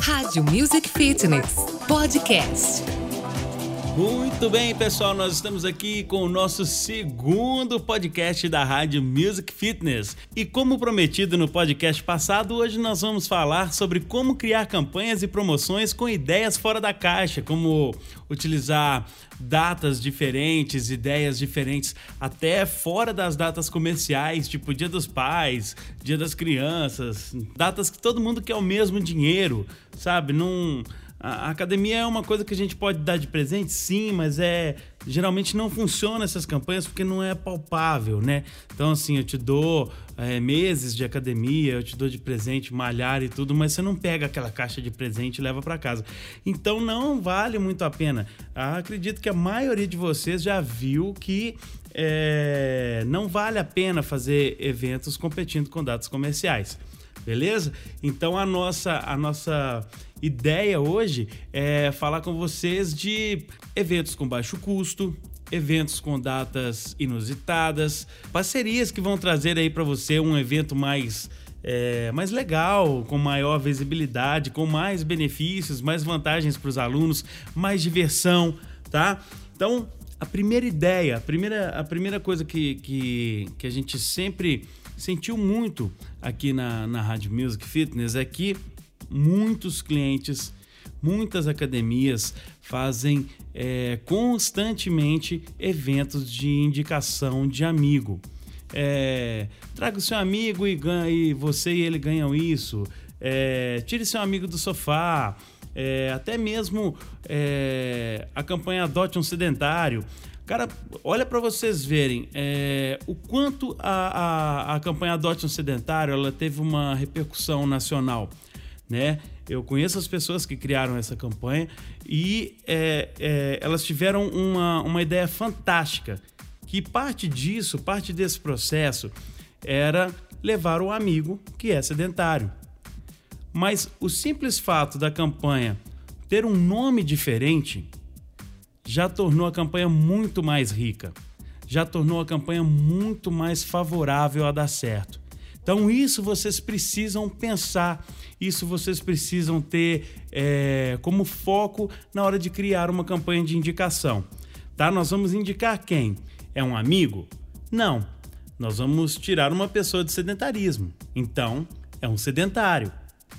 Rádio Music Fitness Podcast. Muito bem, pessoal, nós estamos aqui com o nosso segundo podcast da Rádio Music Fitness. E como prometido no podcast passado, hoje nós vamos falar sobre como criar campanhas e promoções com ideias fora da caixa, como utilizar datas diferentes, ideias diferentes, até fora das datas comerciais, tipo Dia dos Pais, Dia das Crianças, datas que todo mundo quer o mesmo dinheiro, sabe? Não a academia é uma coisa que a gente pode dar de presente, sim, mas é geralmente não funciona essas campanhas porque não é palpável, né? Então, assim, eu te dou é, meses de academia, eu te dou de presente malhar e tudo, mas você não pega aquela caixa de presente e leva para casa. Então, não vale muito a pena. Ah, acredito que a maioria de vocês já viu que é, não vale a pena fazer eventos competindo com dados comerciais beleza? Então a nossa a nossa ideia hoje é falar com vocês de eventos com baixo custo, eventos com datas inusitadas, parcerias que vão trazer aí para você um evento mais é, mais legal, com maior visibilidade, com mais benefícios, mais vantagens para os alunos, mais diversão, tá? Então, a primeira ideia, a primeira, a primeira coisa que, que, que a gente sempre sentiu muito aqui na, na Rádio Music Fitness é que muitos clientes, muitas academias fazem é, constantemente eventos de indicação de amigo. É, traga o seu amigo e, ganha, e você e ele ganham isso. É, tire seu amigo do sofá. É, até mesmo é, a campanha Adote um Sedentário. Cara, olha para vocês verem é, o quanto a, a, a campanha Adote um Sedentário ela teve uma repercussão nacional. Né? Eu conheço as pessoas que criaram essa campanha e é, é, elas tiveram uma, uma ideia fantástica. Que parte disso, parte desse processo, era levar o amigo que é sedentário. Mas o simples fato da campanha ter um nome diferente já tornou a campanha muito mais rica, já tornou a campanha muito mais favorável a dar certo. Então, isso vocês precisam pensar, isso vocês precisam ter é, como foco na hora de criar uma campanha de indicação. Tá? Nós vamos indicar quem? É um amigo? Não. Nós vamos tirar uma pessoa de sedentarismo. Então, é um sedentário.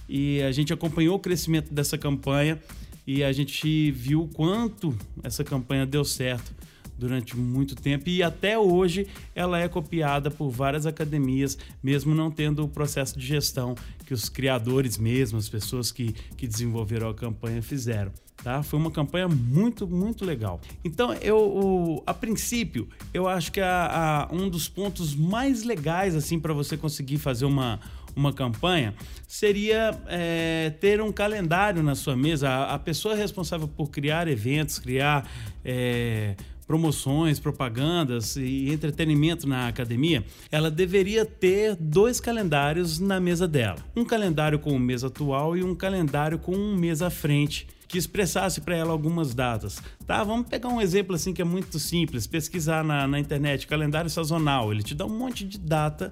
E a gente acompanhou o crescimento dessa campanha e a gente viu o quanto essa campanha deu certo durante muito tempo e até hoje ela é copiada por várias academias, mesmo não tendo o processo de gestão que os criadores mesmo, as pessoas que, que desenvolveram a campanha fizeram. Tá? Foi uma campanha muito, muito legal. Então, eu, o, a princípio, eu acho que a, a, um dos pontos mais legais assim para você conseguir fazer uma, uma campanha seria é, ter um calendário na sua mesa. A, a, pessoa responsável por criar eventos, criar é, promoções, propagandas e entretenimento na academia, ela deveria ter dois calendários na mesa dela. Um calendário com o mês atual e um calendário com um mês à frente que expressasse para ela algumas datas. Tá, vamos pegar um exemplo assim que é muito simples, pesquisar na, na internet, calendário sazonal, ele te dá um monte de data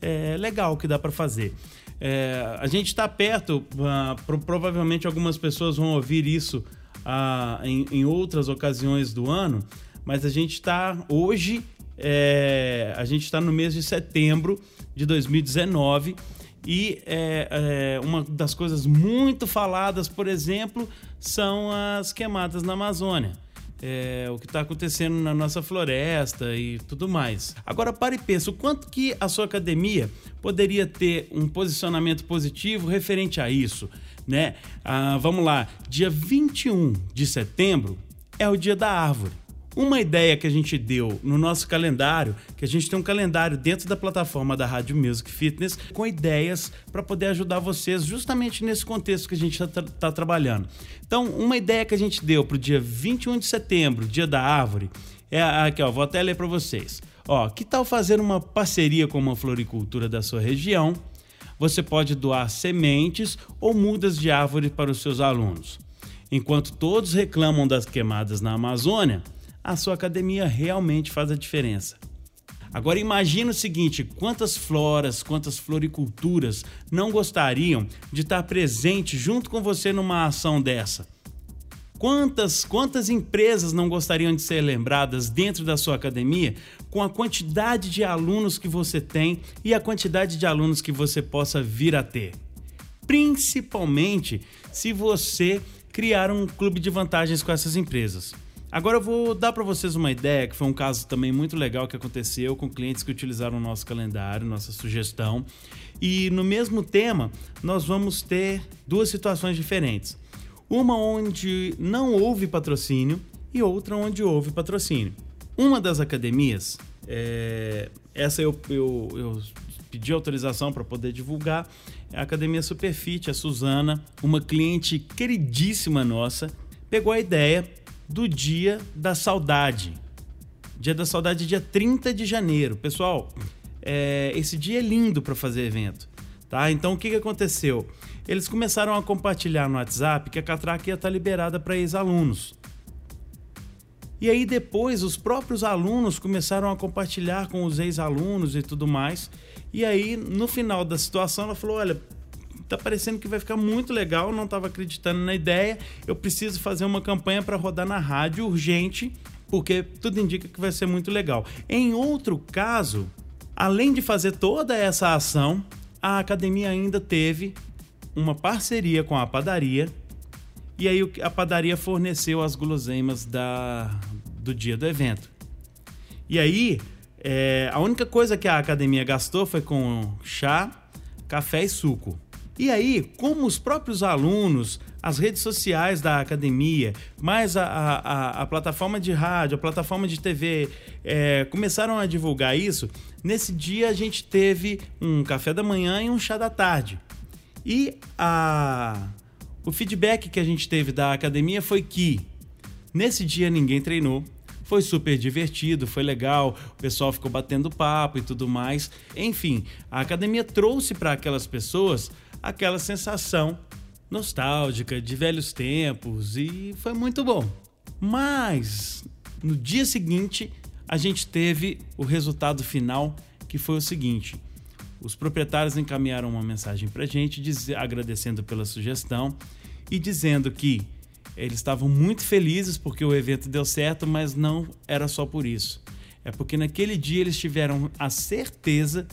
é, legal que dá para fazer. É, a gente está perto, uh, pro, provavelmente algumas pessoas vão ouvir isso uh, em, em, outras ocasiões do ano, mas a gente está hoje, é, a gente está no mês de setembro de 2019 e é, é, uma das coisas muito faladas, por exemplo, são as queimadas na Amazônia é, o que está acontecendo na nossa floresta e tudo mais. Agora pare e pensa, o quanto que a sua academia poderia ter um posicionamento positivo referente a isso, né? Ah, vamos lá, dia 21 de setembro é o dia da árvore. Uma ideia que a gente deu no nosso calendário, que a gente tem um calendário dentro da plataforma da Rádio Music Fitness com ideias para poder ajudar vocês justamente nesse contexto que a gente está tá trabalhando. Então, uma ideia que a gente deu para o dia 21 de setembro, dia da árvore, é aqui, ó, vou até ler para vocês. Ó, que tal fazer uma parceria com uma floricultura da sua região? Você pode doar sementes ou mudas de árvore para os seus alunos. Enquanto todos reclamam das queimadas na Amazônia, a sua academia realmente faz a diferença. Agora imagina o seguinte: quantas floras, quantas floriculturas não gostariam de estar presente junto com você numa ação dessa? Quantas, quantas empresas não gostariam de ser lembradas dentro da sua academia com a quantidade de alunos que você tem e a quantidade de alunos que você possa vir a ter? Principalmente se você criar um clube de vantagens com essas empresas. Agora eu vou dar para vocês uma ideia, que foi um caso também muito legal que aconteceu com clientes que utilizaram o nosso calendário, nossa sugestão. E no mesmo tema, nós vamos ter duas situações diferentes. Uma onde não houve patrocínio e outra onde houve patrocínio. Uma das academias, é, essa eu, eu, eu pedi autorização para poder divulgar, é a Academia Superfit, a Suzana, uma cliente queridíssima nossa, pegou a ideia do Dia da Saudade. Dia da Saudade, dia 30 de janeiro. Pessoal, é, esse dia é lindo para fazer evento. Tá? Então o que, que aconteceu? Eles começaram a compartilhar no WhatsApp que a Catraca ia estar tá liberada para ex-alunos. E aí depois os próprios alunos começaram a compartilhar com os ex-alunos e tudo mais. E aí no final da situação ela falou: "Olha, tá parecendo que vai ficar muito legal, não estava acreditando na ideia. Eu preciso fazer uma campanha para rodar na rádio urgente, porque tudo indica que vai ser muito legal. Em outro caso, além de fazer toda essa ação, a academia ainda teve uma parceria com a padaria. E aí a padaria forneceu as guloseimas da, do dia do evento. E aí, é, a única coisa que a academia gastou foi com chá, café e suco. E aí, como os próprios alunos, as redes sociais da academia, mais a, a, a plataforma de rádio, a plataforma de TV, é, começaram a divulgar isso, nesse dia a gente teve um café da manhã e um chá da tarde. E a, o feedback que a gente teve da academia foi que nesse dia ninguém treinou, foi super divertido, foi legal, o pessoal ficou batendo papo e tudo mais. Enfim, a academia trouxe para aquelas pessoas aquela sensação nostálgica de velhos tempos e foi muito bom. Mas no dia seguinte a gente teve o resultado final que foi o seguinte: os proprietários encaminharam uma mensagem para a gente diz, agradecendo pela sugestão e dizendo que eles estavam muito felizes porque o evento deu certo, mas não era só por isso. É porque naquele dia eles tiveram a certeza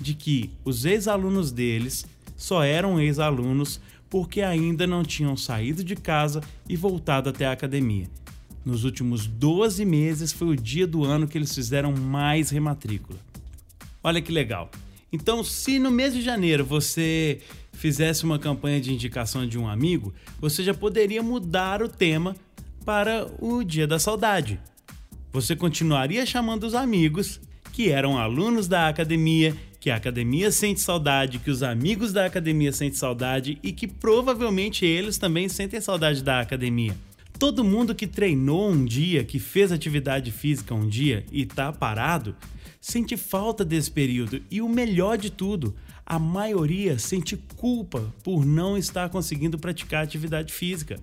de que os ex-alunos deles só eram ex-alunos porque ainda não tinham saído de casa e voltado até a academia. Nos últimos 12 meses foi o dia do ano que eles fizeram mais rematrícula. Olha que legal. Então, se no mês de janeiro você fizesse uma campanha de indicação de um amigo, você já poderia mudar o tema para o Dia da Saudade. Você continuaria chamando os amigos que eram alunos da academia que a academia sente saudade, que os amigos da academia sentem saudade e que provavelmente eles também sentem saudade da academia. Todo mundo que treinou um dia, que fez atividade física um dia e tá parado, sente falta desse período. E o melhor de tudo, a maioria sente culpa por não estar conseguindo praticar atividade física.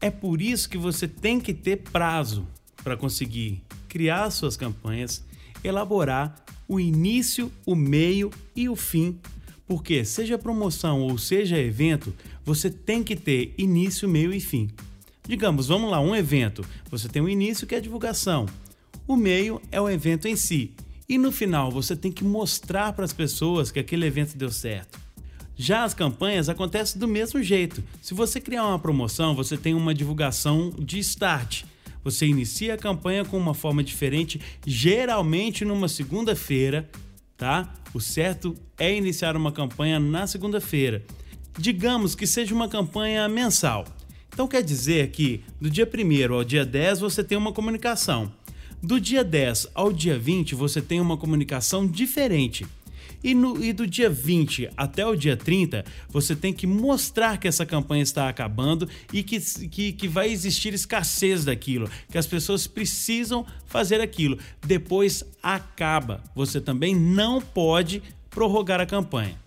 É por isso que você tem que ter prazo para conseguir criar suas campanhas, elaborar o início, o meio e o fim. Porque, seja promoção ou seja evento, você tem que ter início, meio e fim. Digamos, vamos lá, um evento. Você tem o um início, que é a divulgação. O meio é o evento em si. E no final, você tem que mostrar para as pessoas que aquele evento deu certo. Já as campanhas acontecem do mesmo jeito. Se você criar uma promoção, você tem uma divulgação de start. Você inicia a campanha com uma forma diferente, geralmente numa segunda-feira, tá? O certo é iniciar uma campanha na segunda-feira. Digamos que seja uma campanha mensal. Então quer dizer que do dia 1 ao dia 10 você tem uma comunicação. Do dia 10 ao dia 20 você tem uma comunicação diferente. E, no, e do dia 20 até o dia 30, você tem que mostrar que essa campanha está acabando e que, que, que vai existir escassez daquilo, que as pessoas precisam fazer aquilo. Depois acaba. Você também não pode prorrogar a campanha.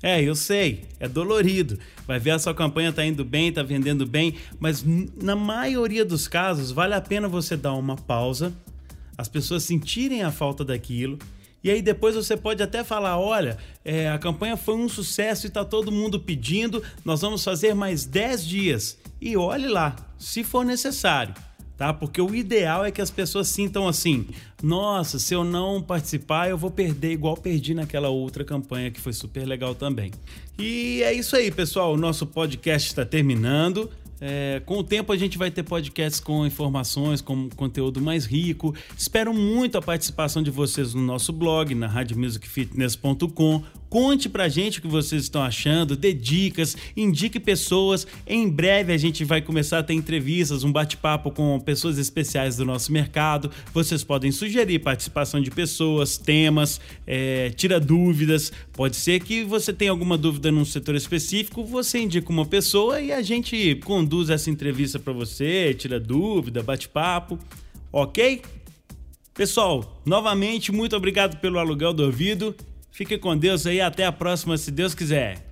É, eu sei, é dolorido. Vai ver a sua campanha tá indo bem, tá vendendo bem, mas na maioria dos casos vale a pena você dar uma pausa, as pessoas sentirem a falta daquilo E aí depois você pode até falar: olha, é, a campanha foi um sucesso e está todo mundo pedindo, nós vamos fazer mais 10 dias. E olhe lá, se for necessário. Tá? Porque o ideal é que as pessoas sintam assim: nossa, se eu não participar, eu vou perder igual perdi naquela outra campanha que foi super legal também. E é isso aí, pessoal. O nosso podcast está terminando. É, com o tempo a gente vai ter podcasts com informações, com conteúdo mais rico. Espero muito a participação de vocês no nosso blog, na radiomusicfitness.com. Conte pra gente o que vocês estão achando, dê dicas, indique pessoas. Em breve a gente vai começar a ter entrevistas, um bate-papo com pessoas especiais do nosso mercado. Vocês podem sugerir participação de pessoas, temas, é, tira dúvidas. Pode ser que você tenha alguma dúvida num setor específico, você indica uma pessoa e a gente conduz essa entrevista para você, tira dúvida, bate-papo, ok? Pessoal, novamente, muito obrigado pelo aluguel do ouvido Fique com Deus aí, até a próxima, se Deus quiser.